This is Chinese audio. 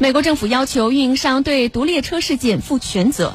美国政府要求运营商对毒列车事件负全责。